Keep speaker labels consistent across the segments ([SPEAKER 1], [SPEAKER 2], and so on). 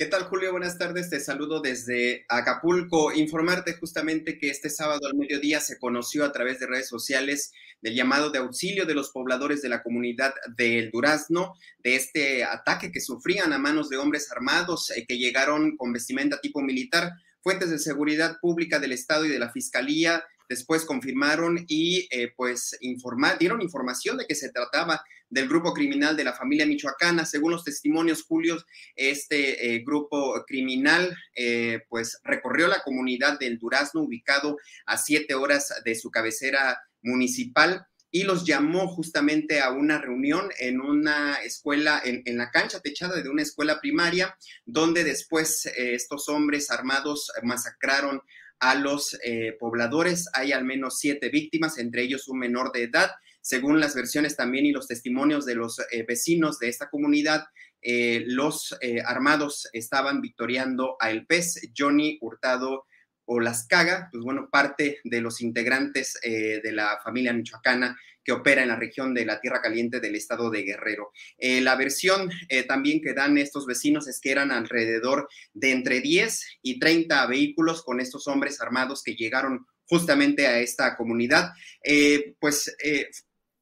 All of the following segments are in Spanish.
[SPEAKER 1] ¿Qué tal, Julio? Buenas tardes. Te saludo desde Acapulco. Informarte justamente que este sábado al mediodía se conoció a través de redes sociales del llamado de auxilio de los pobladores de la comunidad del Durazno, de este ataque que sufrían a manos de hombres armados eh, que llegaron con vestimenta tipo militar. Fuentes de seguridad pública del Estado y de la Fiscalía después confirmaron y eh, pues dieron información de que se trataba del grupo criminal de la familia michoacana. Según los testimonios, Julio, este eh, grupo criminal eh, pues recorrió la comunidad del Durazno, ubicado a siete horas de su cabecera municipal y los llamó justamente a una reunión en una escuela, en, en la cancha techada de una escuela primaria, donde después estos hombres armados masacraron a los eh, pobladores. Hay al menos siete víctimas, entre ellos un menor de edad. Según las versiones también y los testimonios de los eh, vecinos de esta comunidad, eh, los armados estaban victoriando a El Pez, Johnny Hurtado o Las Caga, pues bueno, parte de los integrantes eh, de la familia michoacana que opera en la región de la Tierra Caliente del estado de Guerrero. Eh, la versión eh, también que dan estos vecinos es que eran alrededor de entre 10 y 30 vehículos con estos hombres armados que llegaron justamente a esta comunidad. Pues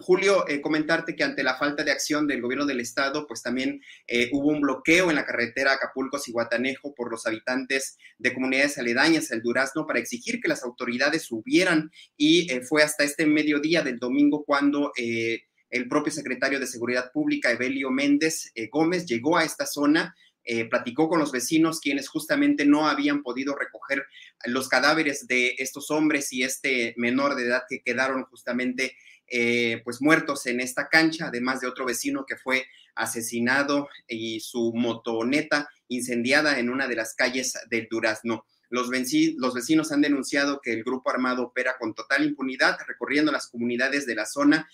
[SPEAKER 1] Julio, eh, comentarte que ante la falta de acción del gobierno del estado, pues también eh, hubo un bloqueo en la carretera Acapulco-Cihuatanejo por los habitantes de comunidades aledañas al Durazno para exigir que las autoridades subieran y eh, fue hasta este mediodía del domingo cuando el propio secretario de Seguridad Pública, Evelio Méndez Gómez, llegó a esta zona. eh, platicó con los vecinos quienes justamente no habían podido recoger los cadáveres de estos hombres y este menor de edad que quedaron justamente eh, pues muertos en esta cancha, además de otro vecino que fue asesinado y su motoneta incendiada en una de las calles del Durazno. Los, vecinos han denunciado que el grupo armado opera con total impunidad, recorriendo las comunidades de la zona.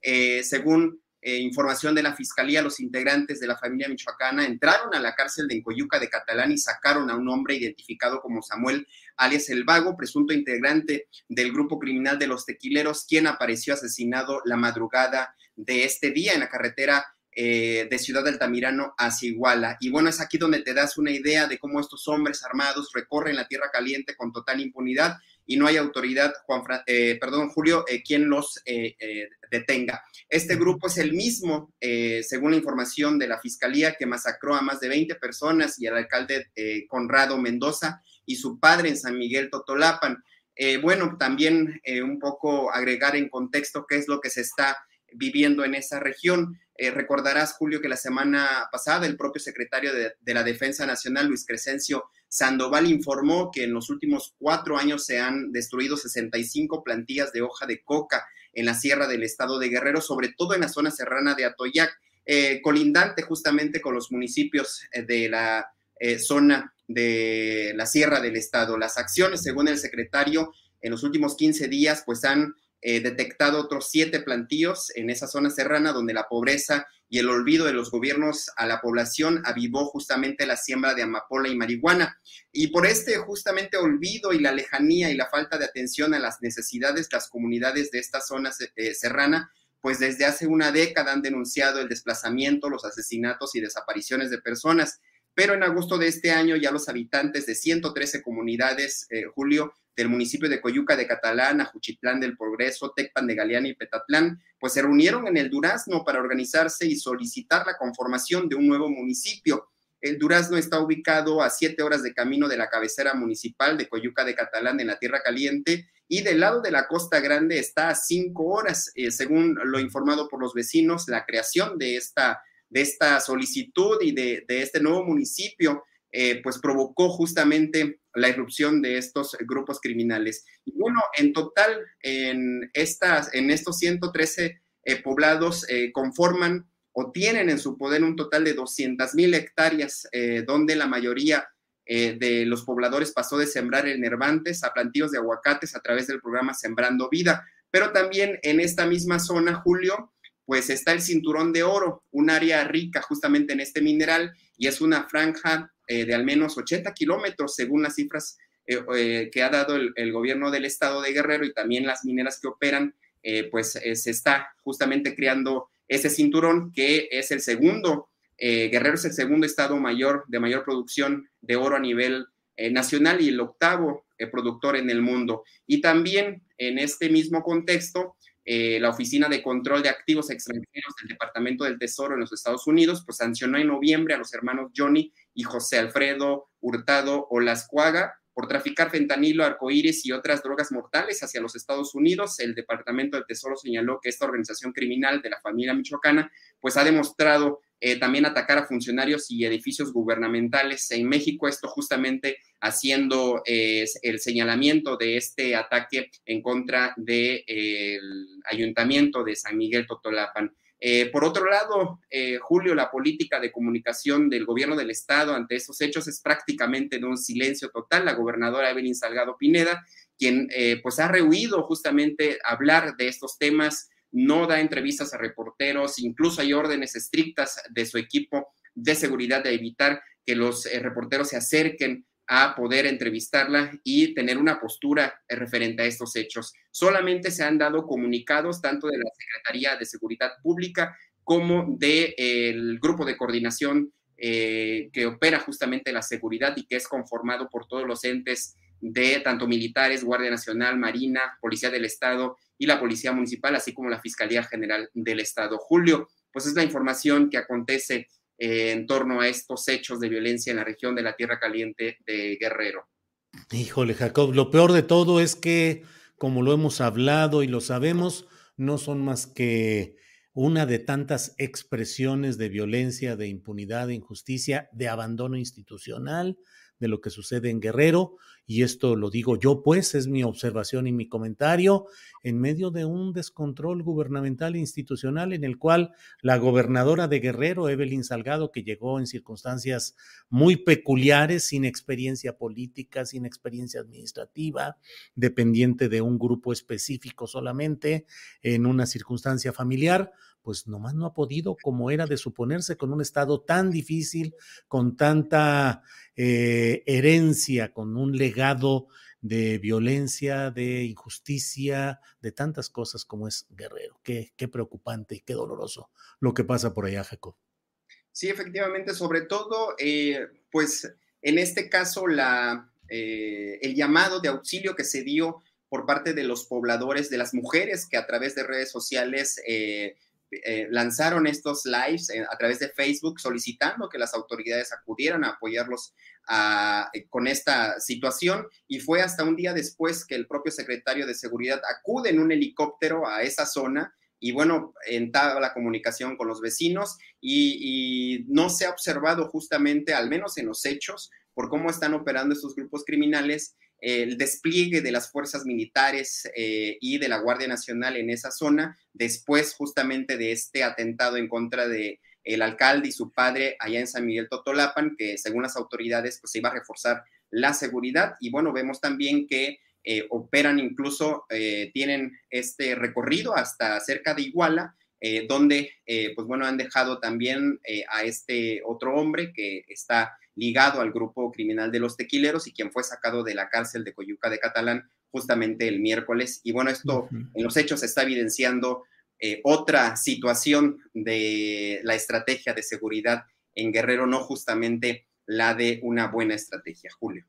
[SPEAKER 1] Eh, según eh, información de la Fiscalía, los integrantes de la familia michoacana entraron a la cárcel de Encoyuca de Catalán y sacaron a un hombre identificado como Samuel alias El Vago, presunto integrante del grupo criminal de los tequileros, quien apareció asesinado la madrugada de este día en la carretera eh, de Ciudad Altamirano hacia Iguala. Y bueno, es aquí donde te das una idea de cómo estos hombres armados recorren la tierra caliente con total impunidad y no hay autoridad, Juan eh, perdón, Julio, eh, quien los eh, eh, detenga. Este grupo es el mismo, según la información de la Fiscalía, que masacró a más de 20 personas y al alcalde Conrado Mendoza y su padre en San Miguel Totolapan. Bueno, también un poco agregar en contexto qué es lo que se está viviendo en esa región. Recordarás, Julio, que la semana pasada el propio secretario de la Defensa Nacional, Luis Crescencio Sandoval, informó que en los últimos cuatro años se han destruido 65 plantillas de hoja de coca en la sierra del estado de Guerrero, sobre todo en la zona serrana de Atoyac, eh, colindante justamente con los municipios eh, de la eh, zona de la sierra del estado. Las acciones, según el secretario, en los últimos 15 días, pues han eh, detectado otros siete plantíos en esa zona serrana donde la pobreza y el olvido de los gobiernos a la población avivó justamente la siembra de amapola y marihuana. Y por este justamente olvido y la lejanía y la falta de atención a las necesidades, las comunidades de esta zona eh, serrana, pues desde hace una década han denunciado el desplazamiento, los asesinatos y desapariciones de personas. Pero en agosto de este año ya los habitantes de 113 comunidades, eh, Julio, del municipio de Coyuca de Catalán, Ajuchitlán del Progreso, Tecpan de Galeana y Petatlán, pues se reunieron en el Durazno para organizarse y solicitar la conformación de un nuevo municipio. El Durazno está ubicado a siete horas de camino de la cabecera municipal de Coyuca de Catalán en la Tierra Caliente y del lado de la Costa Grande está a cinco horas, eh, según lo informado por los vecinos, la creación de esta, de esta solicitud y de, este nuevo municipio eh, pues provocó justamente la irrupción de estos grupos criminales. Bueno, en total, en, estas, en estos 113 eh, poblados eh, conforman o tienen en su poder un total de 200 mil hectáreas, donde la mayoría de los pobladores pasó de sembrar en herbantes a plantíos de aguacates a través del programa Sembrando Vida. Pero también en esta misma zona, Julio, pues está el cinturón de oro, un área rica justamente en este mineral y es una franja eh, de al menos 80 kilómetros, según las cifras eh, eh, que ha dado el, gobierno del estado de Guerrero y también las mineras que operan, pues se está justamente creando ese cinturón que es el segundo, Guerrero es el segundo estado mayor de mayor producción de oro a nivel nacional y el octavo productor en el mundo. Y también en este mismo contexto, eh, la Oficina de Control de Activos Extranjeros del Departamento del Tesoro en los Estados Unidos, pues sancionó en noviembre a los hermanos Johnny y José Alfredo Hurtado Olascuaga por traficar fentanilo, arcoíris y otras drogas mortales hacia los Estados Unidos. El Departamento del Tesoro señaló que esta organización criminal de la familia michoacana, pues ha demostrado eh, también atacar a funcionarios y edificios gubernamentales en México, esto justamente haciendo eh, el señalamiento de este ataque en contra del ayuntamiento de San Miguel Totolapan. Eh, por otro lado, Julio, la política de comunicación del gobierno del estado ante estos hechos es prácticamente de un silencio total. La gobernadora Evelyn Salgado Pineda, quien pues ha rehuido justamente hablar de estos temas, no da entrevistas a reporteros, incluso hay órdenes estrictas de su equipo de seguridad de evitar que los eh, reporteros se acerquen a poder entrevistarla y tener una postura eh, referente a estos hechos. Solamente se han dado comunicados tanto de la Secretaría de Seguridad Pública como del grupo de coordinación eh, que opera justamente la seguridad y que es conformado por todos los entes de tanto militares, Guardia Nacional, Marina, Policía del Estado y la Policía Municipal, así como la Fiscalía General del Estado. Julio, pues es la información que acontece eh, en torno a estos hechos de violencia en la región de la Tierra Caliente de Guerrero.
[SPEAKER 2] Híjole, Jacob, lo peor de todo es que, como lo hemos hablado y lo sabemos, no son más que una de tantas expresiones de violencia, de impunidad, de injusticia, de abandono institucional, de lo que sucede en Guerrero, y esto lo digo yo, pues es mi observación y mi comentario, en medio de un descontrol gubernamental e institucional en el cual la gobernadora de Guerrero, Evelyn Salgado, que llegó en circunstancias muy peculiares, sin experiencia política, sin experiencia administrativa, dependiente de un grupo específico solamente, en una circunstancia familiar, pues nomás no ha podido, como era de suponerse, con un estado tan difícil, con tanta eh, herencia, con un legado de violencia, de injusticia, de tantas cosas como es Guerrero. Qué, qué preocupante y qué doloroso lo que pasa por allá, Jacob.
[SPEAKER 1] Sí, efectivamente, sobre todo, eh, pues en este caso, la, eh, el llamado de auxilio que se dio por parte de los pobladores, de las mujeres que a través de redes sociales eh, lanzaron estos lives a través de Facebook solicitando que las autoridades acudieran a apoyarlos eh, con esta situación. Y fue hasta un día después que el propio secretario de Seguridad acude en un helicóptero a esa zona y bueno, entabla la comunicación con los vecinos y, no se ha observado justamente, al menos en los hechos, por cómo están operando estos grupos criminales, el despliegue de las fuerzas militares eh, y de la Guardia Nacional en esa zona, después justamente de este atentado en contra de el alcalde y su padre allá en San Miguel Totolapan, que según las autoridades pues se iba a reforzar la seguridad. Y bueno, vemos también que eh, operan incluso, eh, tienen este recorrido hasta cerca de Iguala, donde pues bueno, han dejado también a este otro hombre que está ligado al grupo criminal de los tequileros y quien fue sacado de la cárcel de Coyuca de Catalán justamente el miércoles. Y bueno, esto en los hechos está evidenciando eh, otra situación de la estrategia de seguridad en Guerrero, no justamente la de una buena estrategia. Julio.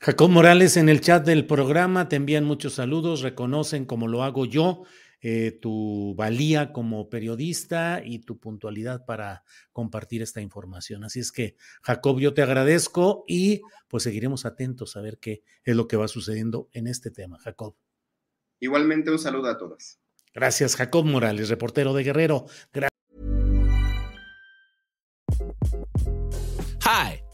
[SPEAKER 2] Jacob Morales en el chat del programa te envían muchos saludos, reconocen como lo hago yo eh, tu valía como periodista y tu puntualidad para compartir esta información. Así es que, Jacob, yo te agradezco y pues seguiremos atentos a ver qué es lo que va sucediendo en este tema, Jacob.
[SPEAKER 1] Igualmente un saludo a todos.
[SPEAKER 2] Gracias, Jacob Morales, reportero de Guerrero.
[SPEAKER 3] Hi,